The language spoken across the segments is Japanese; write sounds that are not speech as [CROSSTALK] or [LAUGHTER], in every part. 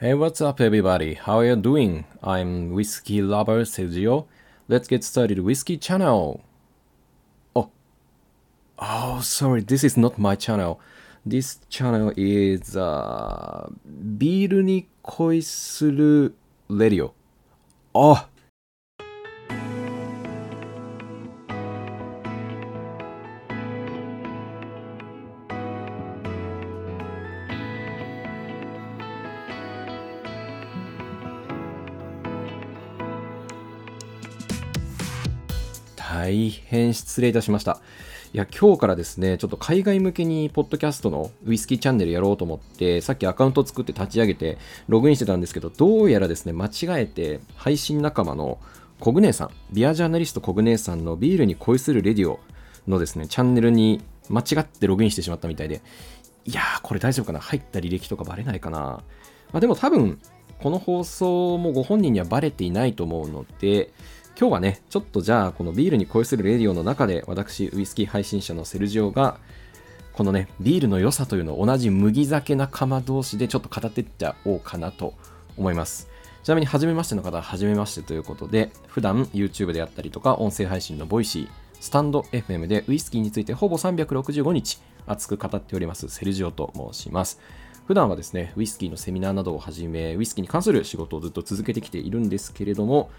Hey, what's up, everybody? How are you doing? I'm Whiskey Lover Sergio. Let's get started Whiskey Channel. Oh, oh, sorry, this is not my channel. This channel is uh, ビールに恋するレディオ。あ、 大変失礼いたしました。いや、今日からですね、ちょっと海外向けにポッドキャストのウイスキーチャンネルやろうと思って、さっきアカウント作って立ち上げてログインしてたんですけど、どうやらですね、間違えて配信仲間のコグネさん、ビアジャーナリストコグネさんのビールに恋するレディオのですね、チャンネルに間違ってログインしてしまったみたいで、いやー、これ大丈夫かな？入った履歴とかバレないかな？まあでも多分、この放送もご本人にはバレていないと思うので、今日はね、ちょっとじゃあ、このビールに恋するレディオの中で、私、ウイスキー配信者のセルジオが、このね、ビールの良さというのを同じ麦酒仲間同士でちょっと語っていっちゃおうかなと思います。ちなみに、初めましての方は初めましてということで、普段 YouTube であったりとか、音声配信の Voicy、 stand.fm でウイスキーについてほぼ365日熱く語っておりますセルジオと申します。普段はですね、ウイスキーのセミナーなどをはじめ、ウイスキーに関する仕事をずっと続けてきているんですけれども、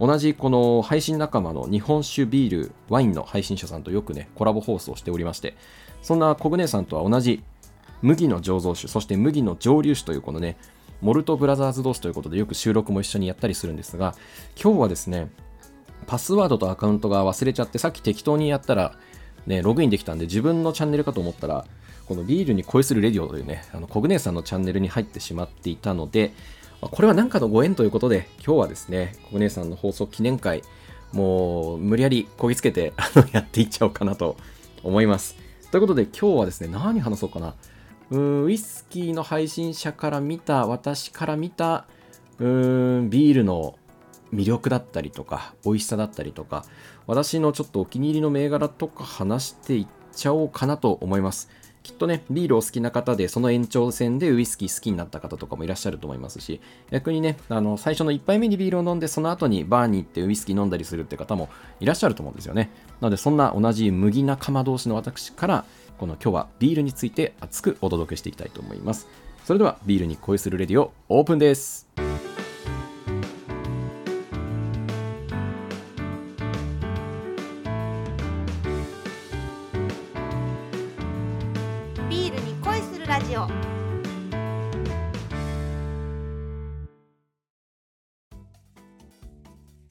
同じこの配信仲間の日本酒ビール、ワインの配信者さんとよくね、コラボ放送しておりまして、そんなコグネさんとは同じ麦の醸造酒、そして麦の蒸留酒というこのね、モルトブラザーズ同士ということでよく収録も一緒にやったりするんですが、今日はですね、パスワードとアカウントが忘れちゃって、さっき適当にやったら、ね、ログインできたんで、自分のチャンネルかと思ったら、このビールに恋するレディオというね、あのコグネさんのチャンネルに入ってしまっていたので、まこれは何かのご縁ということで、今日はですね、コグネさんの放送記念会、もう無理やりこぎつけて [LAUGHS] やっていっちゃおうかなと思います。ということで今日はですね、何話そうかな。うーんウイスキーの配信者から見た、私から見た、うーん、ビールの魅力だったりとか、美味しさだったりとか、私のちょっとお気に入りの銘柄とか話していっちゃおうかなと思います。きっとね、ビールお好きな方で、その延長線でウイスキー好きになった方とかもいらっしゃると思いますし、逆にね、あの最初の1杯目にビールを飲んで、その後にバーに行ってウイスキー飲んだりするって方もいらっしゃると思うんですよね。なので、そんな同じ麦仲間同士の私から、この今日はビールについて熱くお届けしていきたいと思います。それでは、ビールに恋するレディオ、オープンです。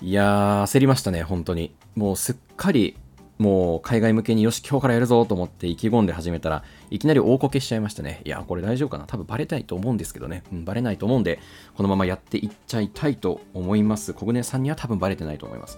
いやー、焦りましたね、本当に。もうすっかり、もう海外向けによし、今日からやるぞと思って意気込んで始めたらいきなり大こけしちゃいましたね。いや、これ大丈夫かな？多分バレないと思うんですけどね。うん、バレないと思うんで、このままやっていっちゃいたいと思います。小舟さんには多分バレてないと思います。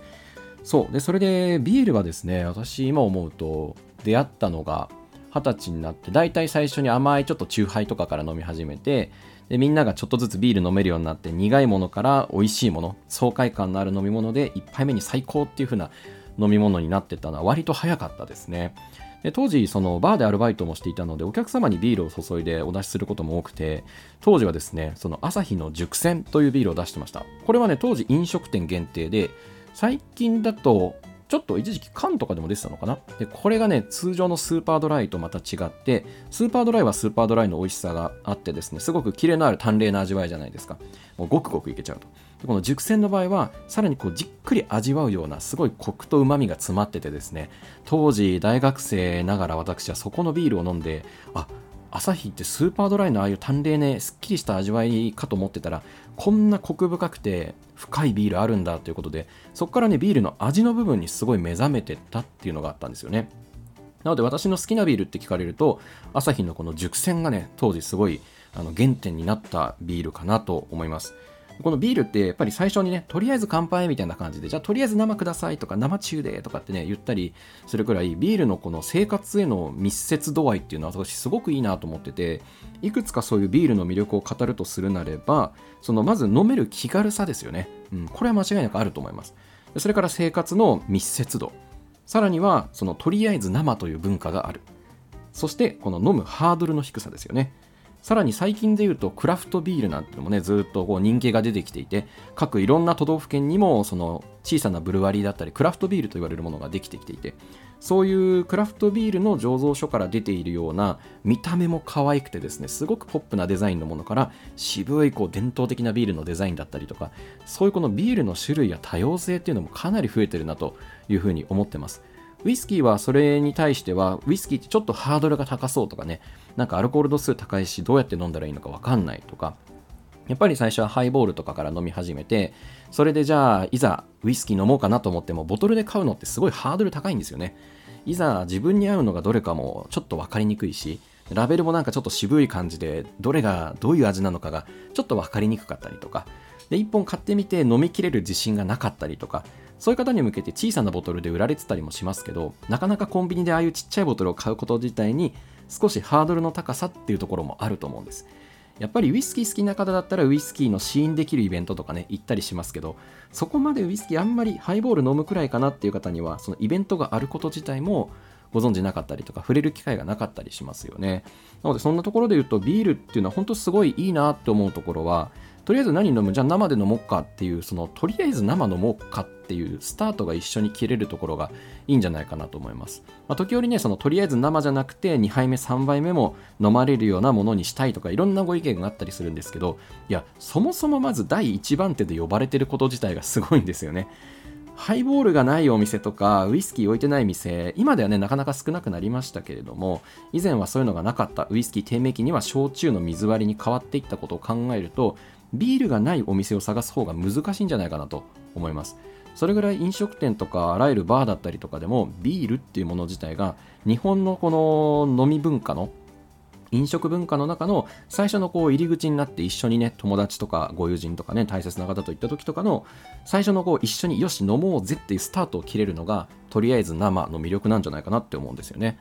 そう。で、それでビールはですね、私今思うと出会ったのが二十歳になって、大体最初に甘いちょっとチューハイとかから飲み始めて、でみんながちょっとずつビール飲めるようになって苦いものから美味しいもの爽快感のある飲み物で1杯目に最高っていう風な飲み物になってたのは割と早かったですね。で当時そのバーでアルバイトもしていたのでお客様にビールを注いでお出しすることも多くて当時はですねその朝日の熟成というビールを出してました。これはね当時飲食店限定で最近だとちょっと一時期缶とかでも出てたのかな？でこれがね通常のスーパードライとまた違ってスーパードライはスーパードライの美味しさがあってですねすごくキレのある淡麗な味わいじゃないですか。もうごくごくいけちゃうと。でこの熟成の場合はさらにこうじっくり味わうようなすごいコクとうまみが詰まっててですね当時大学生ながら私はそこのビールを飲んであアサヒってスーパードライのああいう淡麗ねすっきりした味わいかと思ってたらこんなコク深くて深いビールあるんだということでそこからねビールの味の部分にすごい目覚めてったっていうのがあったんですよね。なので私の好きなビールって聞かれるとアサヒのこの熟成がね当時すごいあの原点になったビールかなと思います。このビールってやっぱり最初にね、とりあえず乾杯みたいな感じで、じゃあとりあえず生くださいとか生中でとかってね、言ったりするくらい、ビールのこの生活への密接度合いっていうのは私すごくいいなと思ってて、いくつかそういうビールの魅力を語るとするなれば、そのまず飲める気軽さですよね。うん、これは間違いなくあると思います。それから生活の密接度。さらには、そのとりあえず生という文化がある。そして、この飲むハードルの低さですよね。さらに最近で言うとクラフトビールなんてのもねずっとこう人気が出てきていて各いろんな都道府県にもその小さなブルワリーだったりクラフトビールと言われるものができてきていてそういうクラフトビールの醸造所から出ているような見た目も可愛くてですねすごくポップなデザインのものから渋いこう伝統的なビールのデザインだったりとかそういうこのビールの種類や多様性っていうのもかなり増えてるなというふうに思ってます。ウイスキーはそれに対してはウイスキーってちょっとハードルが高そうとかねなんかアルコール度数高いしどうやって飲んだらいいのか分かんないとかやっぱり最初はハイボールとかから飲み始めてそれでじゃあいざウイスキー飲もうかなと思ってもボトルで買うのってすごいハードル高いんですよね。いざ自分に合うのがどれかもちょっと分かりにくいしラベルもなんかちょっと渋い感じでどれがどういう味なのかがちょっと分かりにくかったりとかで1本買ってみて飲みきれる自信がなかったりとかそういう方に向けて小さなボトルで売られてたりもしますけどなかなかコンビニでああいうちっちゃいボトルを買うこと自体に少しハードルの高さっていうところもあると思うんです。やっぱりウイスキー好きな方だったらウイスキーの試飲できるイベントとかね行ったりしますけどそこまでウイスキーあんまりハイボール飲むくらいかなっていう方にはそのイベントがあること自体もご存知なかったりとか触れる機会がなかったりしますよね。なのでそんなところで言うとビールっていうのは本当すごいいいなって思うところはとりあえず何飲むじゃあ生で飲もうかっていうそのとりあえず生飲もうかっていうスタートが一緒に切れるところがいいんじゃないかなと思います、まあ、時折ねそのとりあえず生じゃなくて2杯目3杯目も飲まれるようなものにしたいとかいろんなご意見があったりするんですけどいやそもそもまず第1番手で呼ばれてること自体がすごいんですよね。ハイボールがないお店とかウイスキー置いてない店今ではねなかなか少なくなりましたけれども以前はそういうのがなかったウイスキー低迷期には焼酎の水割りに変わっていったことを考えるとビールがないお店を探す方が難しいんじゃないかなと思いますそれぐらい飲食店とかあらゆるバーだったりとかでもビールっていうもの自体が日本のこの飲み文化の飲食文化の中の最初のこう入り口になって一緒にね友達とかご友人とかね大切な方といった時とかの最初のこう一緒によし飲もうぜっていうスタートを切れるのがとりあえず生の魅力なんじゃないかなって思うんですよね。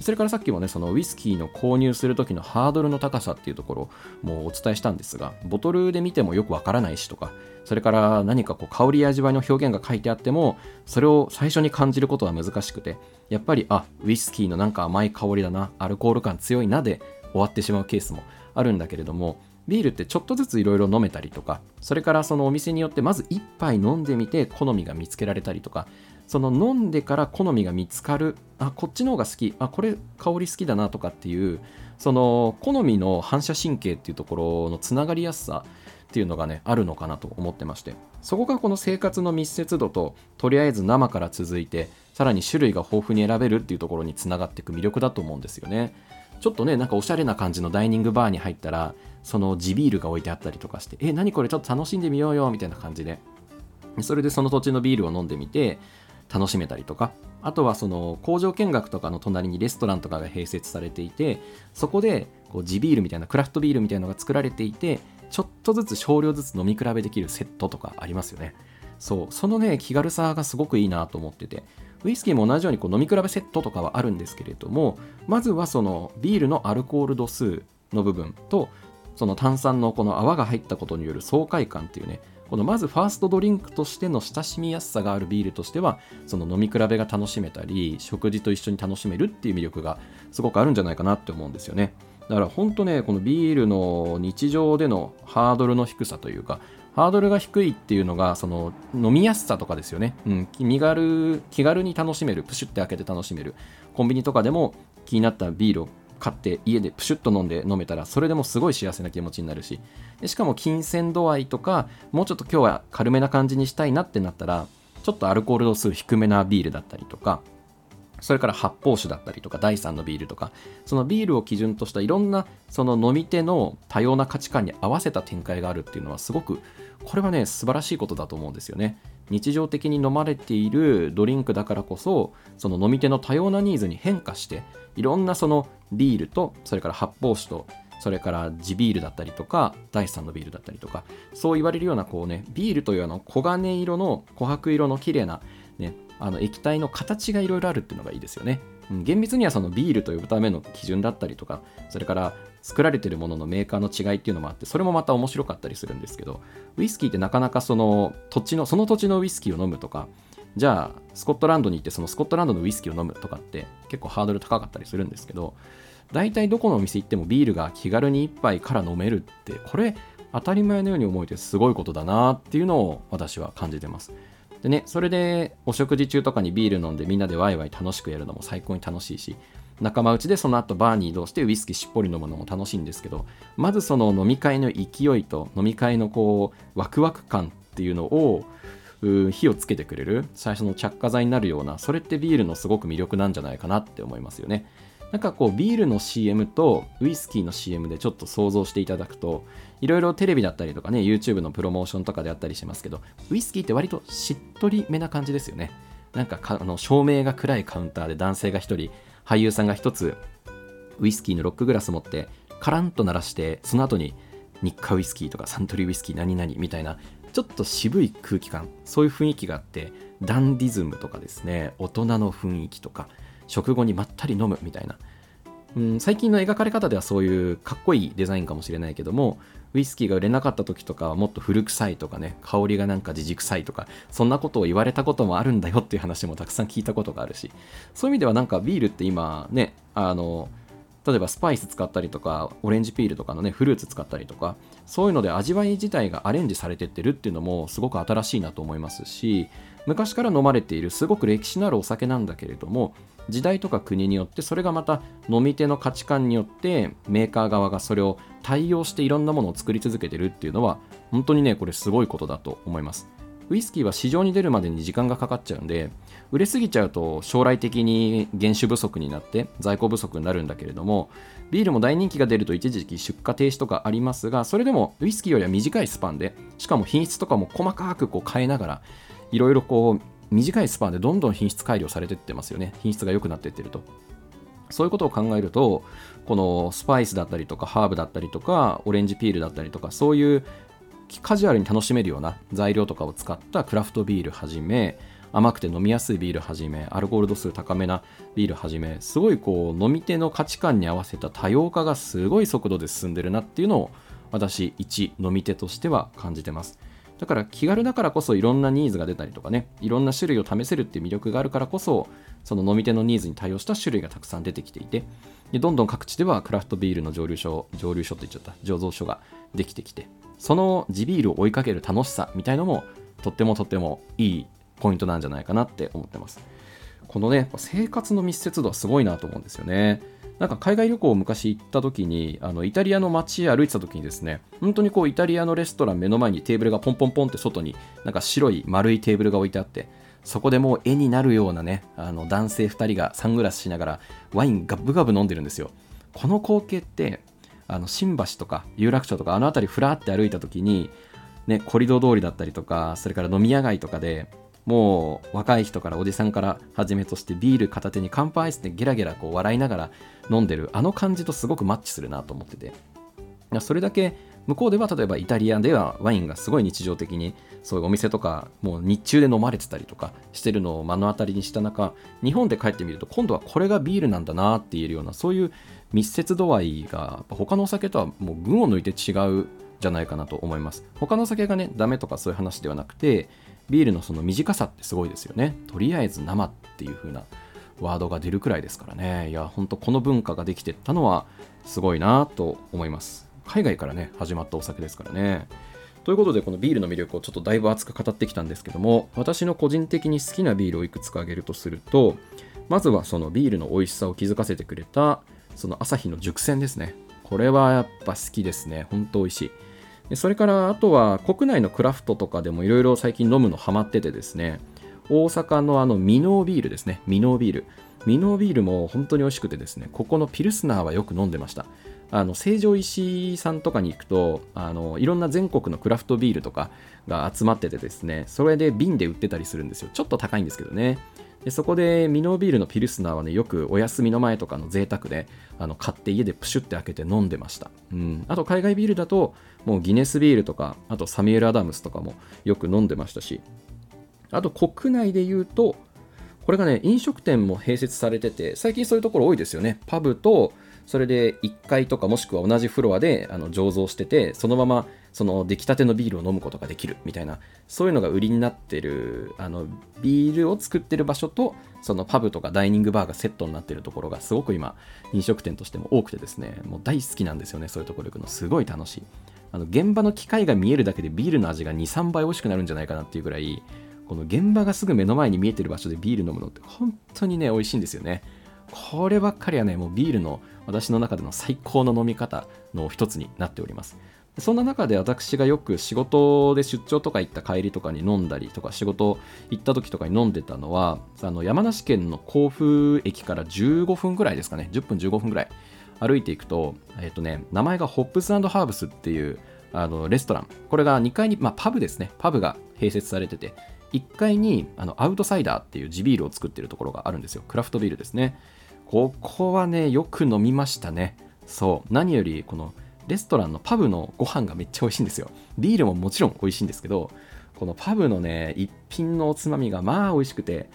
それからさっきもね、そのウイスキーの購入する時のハードルの高さっていうところもお伝えしたんですが、ボトルで見てもよくわからないしとか、それから何かこう香りや味わいの表現が書いてあっても、それを最初に感じることは難しくて、やっぱり、あ、ウイスキーのなんか甘い香りだな、アルコール感強いなで終わってしまうケースもあるんだけれども、ビールってちょっとずついろいろ飲めたりとか、それからそのお店によってまず1杯飲んでみて好みが見つけられたりとか、その飲んでから好みが見つかるあこっちの方が好きあこれ香り好きだなとかっていうその好みの反射神経っていうところのつながりやすさっていうのがねあるのかなと思ってましてそこがこの生活の密接度ととりあえず生から続いてさらに種類が豊富に選べるっていうところにつながっていく魅力だと思うんですよね。ちょっとねなんかおしゃれな感じのダイニングバーに入ったらその地ビールが置いてあったりとかしてえ何これちょっと楽しんでみようよみたいな感じで。それでその土地のビールを飲んでみて楽しめたりとか。あとはその工場見学とかの隣にレストランとかが併設されていてそこでこう地ビールみたいなクラフトビールみたいなのが作られていてちょっとずつ少量ずつ飲み比べできるセットとかありますよね。そうそのね気軽さがすごくいいなと思ってて。ウイスキーも同じようにこう飲み比べセットとかはあるんですけれどもまずはそのビールのアルコール度数の部分とその炭酸のこの泡が入ったことによる爽快感っていうねこのまずファーストドリンクとしての親しみやすさがあるビールとしてはその飲み比べが楽しめたり食事と一緒に楽しめるっていう魅力がすごくあるんじゃないかなって思うんですよね。だから本当ねこのビールの日常でのハードルの低さというかハードルが低いっていうのがその飲みやすさとかですよね、うん、身軽気軽に楽しめるプシュって開けて楽しめるコンビニとかでも気になったビールを買って家でプシュッと飲んで飲めたらそれでもすごい幸せな気持ちになるし。でしかも金銭度合いとかもうちょっと今日は軽めな感じにしたいなってなったらちょっとアルコール度数低めなビールだったりとかそれから発泡酒だったりとか第3のビールとかそのビールを基準としたいろんなその飲み手の多様な価値観に合わせた展開があるっていうのはすごくこれはね素晴らしいことだと思うんですよね。日常的に飲まれているドリンクだからこそその飲み手の多様なニーズに変化していろんなそのビールとそれから発泡酒とそれから地ビールだったりとか第3のビールだったりとかそう言われるようなこうねビールというあの黄金色の琥珀色の綺麗なねあの液体の形がいろいろあるっていうのがいいですよね。厳密にはそのビールと呼ぶための基準だったりとかそれから作られてるもののメーカーの違いっていうのもあってそれもまた面白かったりするんですけどウイスキーってなかなかその土地のその土地のウイスキーを飲むとかじゃあスコットランドに行ってそのスコットランドのウイスキーを飲むとかって結構ハードル高かったりするんですけど大体どこのお店行ってもビールが気軽に1杯から飲めるってこれ当たり前のように思えてすごいことだなっていうのを私は感じてます。でねそれでお食事中とかにビール飲んでみんなでワイワイ楽しくやるのも最高に楽しいし仲間内でその後バーに移動してウイスキーしっぽり飲むのも楽しいんですけどまずその飲み会の勢いと飲み会のこうワクワク感っていうのを火をつけてくれる最初の着火剤になるようなそれってビールのすごく魅力なんじゃないかなって思いますよね。なんかこうビールの CM とウイスキーの CM でちょっと想像していただくといろいろテレビだったりとかね YouTube のプロモーションとかであったりしますけどウイスキーって割としっとりめな感じですよね。なんかあの照明が暗いカウンターで男性が1人俳優さんが1つウイスキーのロックグラス持ってカランと鳴らしてその後に日課ウイスキーとかサントリーウイスキー何々みたいなちょっと渋い空気感そういう雰囲気があってダンディズムとかですね大人の雰囲気とか食後にまったり飲むみたいな、うん、最近の描かれ方ではそういうかっこいいデザインかもしれないけどもウイスキーが売れなかった時とかはもっと古臭いとかね香りがなんかじじ臭いとかそんなことを言われたこともあるんだよっていう話もたくさん聞いたことがあるしそういう意味ではなんかビールって今ねあの例えばスパイス使ったりとかオレンジピールとかのねフルーツ使ったりとかそういうので味わい自体がアレンジされてってるっていうのもすごく新しいなと思いますし昔から飲まれているすごく歴史のあるお酒なんだけれども時代とか国によってそれがまた飲み手の価値観によってメーカー側がそれを対応していろんなものを作り続けてるっていうのは本当にねこれすごいことだと思います。ウイスキーは市場に出るまでに時間がかかっちゃうんで売れすぎちゃうと将来的に原酒不足になって在庫不足になるんだけれどもビールも大人気が出ると一時期出荷停止とかありますがそれでもウイスキーよりは短いスパンでしかも品質とかも細かくこう変えながらいろいろこう短いスパンでどんどん品質改良されていってますよね。品質が良くなっていってると。そういうことを考えるとこのスパイスだったりとかハーブだったりとかオレンジピールだったりとかそういうカジュアルに楽しめるような材料とかを使ったクラフトビールはじめ甘くて飲みやすいビールはじめアルコール度数高めなビールはじめすごいこう飲み手の価値観に合わせた多様化がすごい速度で進んでるなっていうのを私一飲み手としては感じてます。だから気軽だからこそいろんなニーズが出たりとかねいろんな種類を試せるっていう魅力があるからこそその飲み手のニーズに対応した種類がたくさん出てきていてでどんどん各地ではクラフトビールの蒸留所蒸留所って言っちゃった醸造所ができてきてその地ビールを追いかける楽しさみたいのもとってもとってもいいポイントなんじゃないかなって思ってます。このね、生活の密接度はすごいなと思うんですよね。なんか海外旅行を昔行った時に、あのイタリアの街歩いてた時にですね、本当にこうイタリアのレストラン目の前にテーブルがポンポンポンって外になんか白い丸いテーブルが置いてあって、そこでもう絵になるようなね、あの男性2人がサングラスしながらワインガブガブ飲んでるんですよ。この光景ってあの新橋とか有楽町とかあの辺りふらって歩いた時に、ね、コリド通りだったりとかそれから飲み屋街とかでもう若い人からおじさんからはじめとしてビール片手に乾杯してゲラゲラこう笑いながら飲んでるあの感じとすごくマッチするなと思ってて。それだけ向こうでは例えばイタリアではワインがすごい日常的にそういうお店とかもう日中で飲まれてたりとかしてるのを目の当たりにした中日本で帰ってみると今度はこれがビールなんだなって言えるようなそういう密接度合いが他のお酒とはもう群を抜いて違うじゃないかなと思います。他のお酒がねダメとかそういう話ではなくてビールのその短さってすごいですよねとりあえず生っていう風なワードが出るくらいですからねいやほんとこの文化ができてったのはすごいなと思います海外からね始まったお酒ですからねということでこのビールの魅力をちょっとだいぶ熱く語ってきたんですけども私の個人的に好きなビールをいくつか挙げるとするとまずはそのビールの美味しさを気づかせてくれたその朝日の熟成ですね。これはやっぱ好きですね。ほんと美味しい。でそれからあとは国内のクラフトとかでもいろいろ最近飲むのハマっててですね、大阪のあのミノービールですね。ミノービール。ミノービールも本当に美味しくてですね、ここのピルスナーはよく飲んでました。あの成城石井さんとかに行くとあのいろんな全国のクラフトビールとかが集まっててですねそれで瓶で売ってたりするんですよちょっと高いんですけどねでそこでミノービールのピルスナーはねよくお休みの前とかの贅沢であの買って家でプシュって開けて飲んでました、うん、あと海外ビールだともうギネスビールとかあとサミュエル・アダムスとかもよく飲んでましたし。あと国内で言うとこれがね飲食店も併設されてて最近そういうところ多いですよね。パブとそれで1階とかもしくは同じフロアであの醸造しててそのままその出来たてのビールを飲むことができるみたいなそういうのが売りになってるあのビールを作ってる場所とそのパブとかダイニングバーがセットになってるところがすごく今飲食店としても多くてですねもう大好きなんですよねそういうところ行くの。すごい楽しい。あの現場の機械が見えるだけでビールの味が23倍美味しくなるんじゃないかなっていうぐらいこの現場がすぐ目の前に見えてる場所でビール飲むのって本当にね美味しいんですよね。こればっかりはねもうビールの私の中での最高の飲み方の一つになっております。そんな中で私がよく仕事で出張とか行った帰りとかに飲んだりとか仕事行った時とかに飲んでたのはあの山梨県の甲府駅から15分ぐらいですかね。10分15分ぐらい。歩いていくと,、えっとね、名前がホップスハーブスっていうあのレストラン。これが2階に、まあ、パブですね。パブが併設されてて1階にあのアウトサイダーっていう地ビールを作ってるところがあるんですよ。クラフトビールですね。ここはねよく飲みましたね。そう。何よりこのレストランのパブのご飯がめっちゃ美味しいんですよ。ビールももちろん美味しいんですけどこのパブのね一品のおつまみがまあ美味しくて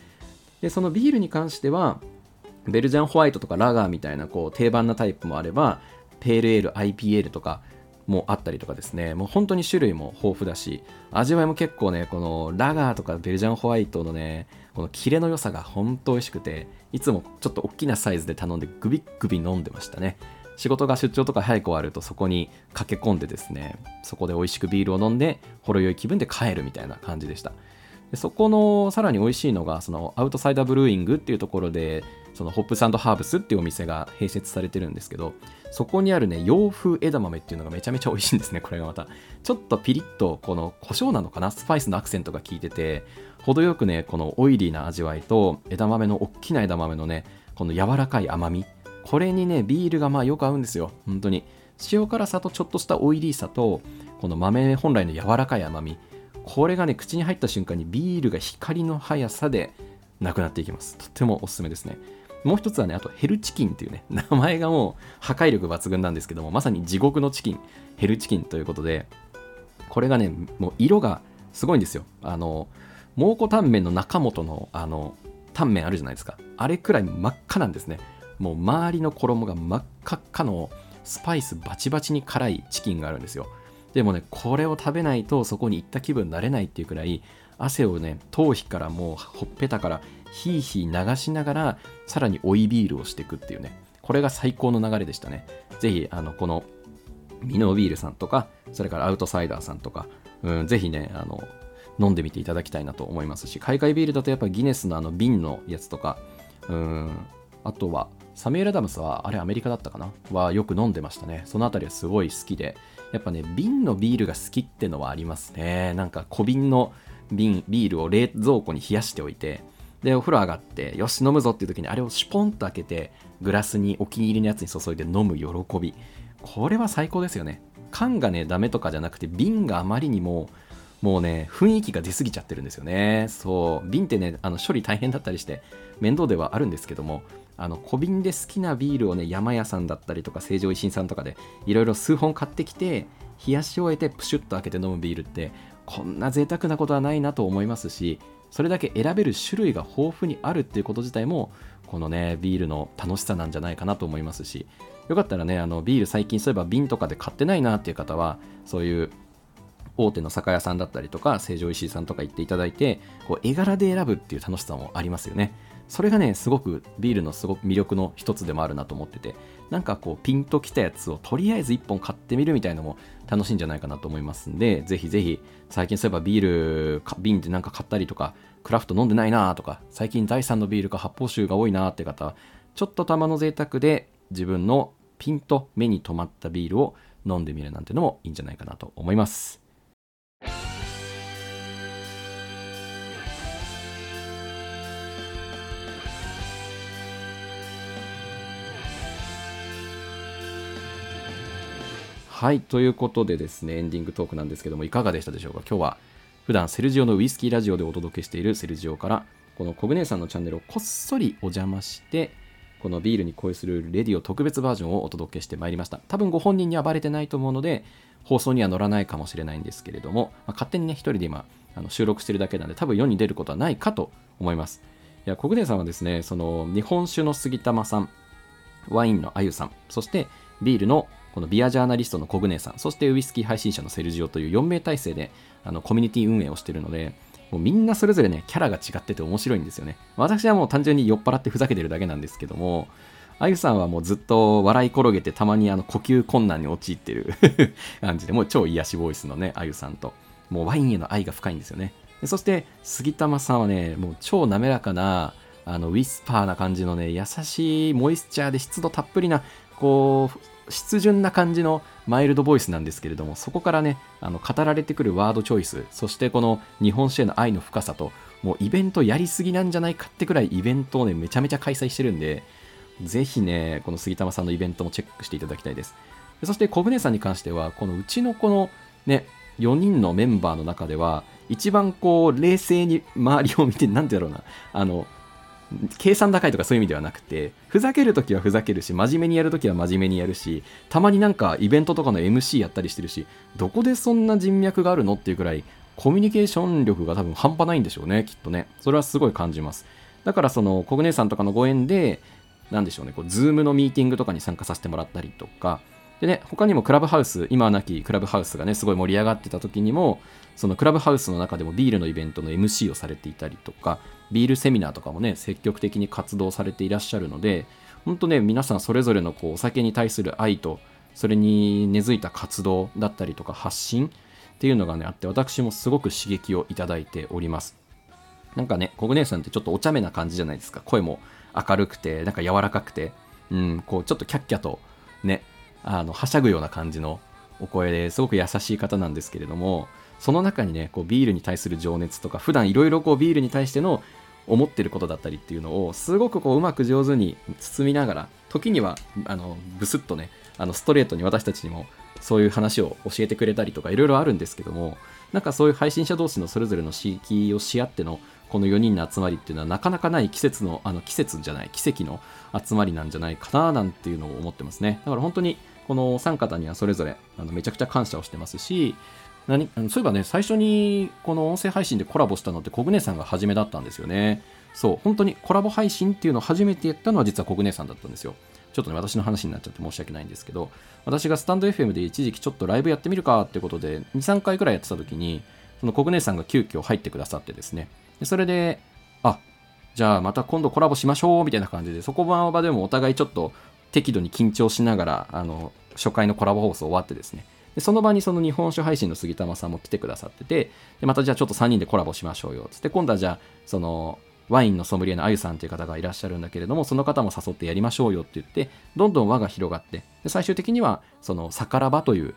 でそのビールに関してはベルジャンホワイトとかラガーみたいなこう定番なタイプもあればペールエール IPL とかもあったりとかですね。もう本当に種類も豊富だし味わいも結構ねこのラガーとかベルジャンホワイトのねこのキレの良さが本当美味しくていつもちょっと大きなサイズで頼んでグビッグビ飲んでましたね。仕事が出張とか早く終わるとそこに駆け込んでですねそこで美味しくビールを飲んでほろ酔い気分で帰るみたいな感じでした。でそこのさらに美味しいのがそのアウトサイダーブルーイングっていうところでそのホップサンドハーブスっていうお店が併設されてるんですけどそこにあるね洋風枝豆っていうのがめちゃめちゃ美味しいんですねこれがまた。ちょっとピリッとこの胡椒なのかなスパイスのアクセントが効いてて程よくねこのオイリーな味わいと枝豆の大きな枝豆のねこの柔らかい甘み。これにねビールがまあよく合うんですよ。本当に。塩辛さとちょっとしたオイリーさとこの豆本来の柔らかい甘み。これがね口に入った瞬間にビールが光の速さでなくなっていきます。とってもおすすめですね。もう一つはね、あとヘルチキンっていうね、[LAUGHS] 名前がもう破壊力抜群なんですけども、まさに地獄のチキン、ヘルチキンということで、これがね、もう色がすごいんですよ。あの、蒙古タンメンの中本の、あの、タンメンあるじゃないですか。あれくらい真っ赤なんですね。もう周りの衣が真っ赤っかのスパイスバチバチに辛いチキンがあるんですよ。でもね、これを食べないとそこに行った気分になれないっていうくらい、汗をね、頭皮からもうほっぺたからひいひい流しながら、さらに追いビールをしていくっていうね、これが最高の流れでしたね。ぜひ、あの、この、ミノービールさんとか、それからアウトサイダーさんとか、うん、ぜひね、あの、飲んでみていただきたいなと思いますし、海外ビールだとやっぱギネスのあの瓶のやつとか、うん、あとは、サミュエル・ダムスは、あれアメリカだったかな？はよく飲んでましたね。そのあたりはすごい好きで、やっぱね、瓶のビールが好きってのはありますね。なんか小瓶の瓶、ビールを冷蔵庫に冷やしておいて、で、お風呂上がって、よし、飲むぞっていう時に、あれをシュポンと開けて、グラスにお気に入りのやつに注いで飲む喜び。これは最高ですよね。缶がね、ダメとかじゃなくて、瓶があまりにも、もうね、雰囲気が出過ぎちゃってるんですよね。そう、瓶ってね、あの処理大変だったりして、面倒ではあるんですけども、あの小瓶で好きなビールをね、山屋さんだったりとか、成城石井さんとかで、いろいろ数本買ってきて、冷やし終えてプシュッと開けて飲むビールって、こんな贅沢なことはないなと思いますし、それだけ選べる種類が豊富にあるっていうこと自体も、このね、ビールの楽しさなんじゃないかなと思いますし、よかったらね、あのビール最近そういえば瓶とかで買ってないなっていう方は、そういう大手の酒屋さんだったりとか、成城石井さんとか行っていただいて、こう絵柄で選ぶっていう楽しさもありますよね。それがね、すごくビールのすごく魅力の一つでもあるなと思ってて、なんかこうピンときたやつをとりあえず1本買ってみるみたいなのも楽しいんじゃないかなと思いますんで、ぜひぜひ最近そういえばビール、瓶でなんか買ったりとか、クラフト飲んでないなとか、最近第3のビールか発泡酒が多いなって方は、ちょっと玉の贅沢で自分のピンと目に留まったビールを飲んでみるなんてのもいいんじゃないかなと思います。はい、ということでですね、エンディングトークなんですけども、いかがでしたでしょうか？今日は普段セルジオのウイスキーラジオでお届けしているセルジオから、このコグネさんのチャンネルをこっそりお邪魔して、このビールに恋するレディオ特別バージョンをお届けしてまいりました。多分ご本人にはバレてないと思うので、放送には乗らないかもしれないんですけれども、まあ、勝手にね、一人で今、あの収録してるだけなんで、多分世に出ることはないかと思います。いや、コグネさんはですね、その日本酒の杉玉さん、ワインのあゆさん、そしてビールのこのビアジャーナリストのコグネさん、そしてウイスキー配信者のセルジオという4名体制であのコミュニティ運営をしているので、もうみんなそれぞれね、キャラが違ってて面白いんですよね。私はもう単純に酔っ払ってふざけてるだけなんですけども、あゆさんはもうずっと笑い転げてたまにあの呼吸困難に陥ってる [LAUGHS] 感じで、もう超癒しボイスのね、あゆさんと、もうワインへの愛が深いんですよね。そして杉玉さんはね、もう超滑らかな、あのウィスパーな感じのね、優しいモイスチャーで湿度たっぷりな、こう、湿潤な感じのマイルドボイスなんですけれども、そこからね、あの語られてくるワードチョイス、そしてこの日本酒への愛の深さと、もうイベントやりすぎなんじゃないかってくらいイベントをね、めちゃめちゃ開催してるんで、ぜひね、この杉玉さんのイベントもチェックしていただきたいです。そして小舟さんに関しては、このうちのこのね、4人のメンバーの中では、一番こう、冷静に周りを見て、なんてだろうな、あの、計算高いとかそういう意味ではなくて、ふざけるときはふざけるし、真面目にやるときは真面目にやるし、たまになんかイベントとかの MC やったりしてるし、どこでそんな人脈があるのっていうくらい、コミュニケーション力が多分半端ないんでしょうね、きっとね。それはすごい感じます。だからその、コグネさんとかのご縁で、なんでしょうね、こう、 Zoom のミーティングとかに参加させてもらったりとか、でね、他にも Clubhouse、今はなきクラブハウスがね、すごい盛り上がってた時にも、そのクラブハウスの中でもビールのイベントの MC をされていたりとか、ビールセミナーとかもね、積極的に活動されていらっしゃるので、本当ね、皆さんそれぞれのこうお酒に対する愛と、それに根付いた活動だったりとか発信っていうのがね、あって、私もすごく刺激をいただいております。なんかね、コグネさんってちょっとお茶目な感じじゃないですか。声も明るくて、なんか柔らかくて、うん、こうちょっとキャッキャとね、あの、はしゃぐような感じのお声ですごく優しい方なんですけれども、その中にね、こうビールに対する情熱とか、普段いろいろこうビールに対しての思ってることだったりっていうのを、すごくこううまく上手に包みながら、時には、あの、ブスッとね、あの、ストレートに私たちにもそういう話を教えてくれたりとか、いろいろあるんですけども、なんかそういう配信者同士のそれぞれの刺激をし合ってのこの4人の集まりっていうのはなかなかない季節の、あの季節じゃない、奇跡の集まりなんじゃないかななんていうのを思ってますね。だから本当にこのお三方にはそれぞれあのめちゃくちゃ感謝をしてますし、何そういえばね、最初にこの音声配信でコラボしたのってコグネさんが初めだったんですよね。そう、本当にコラボ配信っていうのを初めてやったのは実はコグネさんだったんですよ。ちょっとね、私の話になっちゃって申し訳ないんですけど、私がスタンド FM で一時期ちょっとライブやってみるかってことで、2、3回くらいやってた時に、そのコグネさんが急遽入ってくださってですね、でそれで、あ、じゃあまた今度コラボしましょうみたいな感じで、そこの場でもお互いちょっと適度に緊張しながら、あの、初回のコラボ放送終わってですね、でその場にその日本酒配信の杉玉さんも来てくださってて、でまたじゃあちょっと3人でコラボしましょうよ。つって、今度はじゃあ、その、ワインのソムリエのあゆさんという方がいらっしゃるんだけれども、その方も誘ってやりましょうよって言って、どんどん輪が広がって、で最終的には、その、さからばという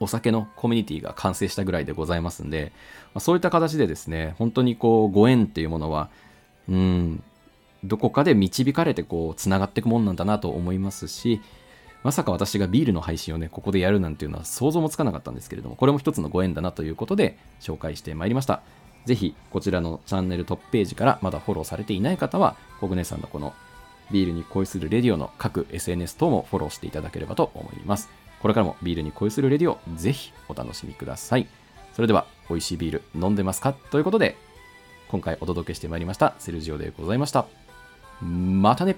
お酒のコミュニティが完成したぐらいでございますんで、まあ、そういった形でですね、本当にこう、ご縁っていうものは、うん、どこかで導かれてこう、つながっていくもんなんだなと思いますし、まさか私がビールの配信をね、ここでやるなんていうのは想像もつかなかったんですけれども、これも一つのご縁だなということで紹介してまいりました。ぜひ、こちらのチャンネルトップページからまだフォローされていない方は、コグネさんのこのビールに恋するレディオの各 SNS 等もフォローしていただければと思います。これからもビールに恋するレディオ、ぜひお楽しみください。それでは、美味しいビール飲んでますか？ということで、今回お届けしてまいりました、セルジオでございました。またね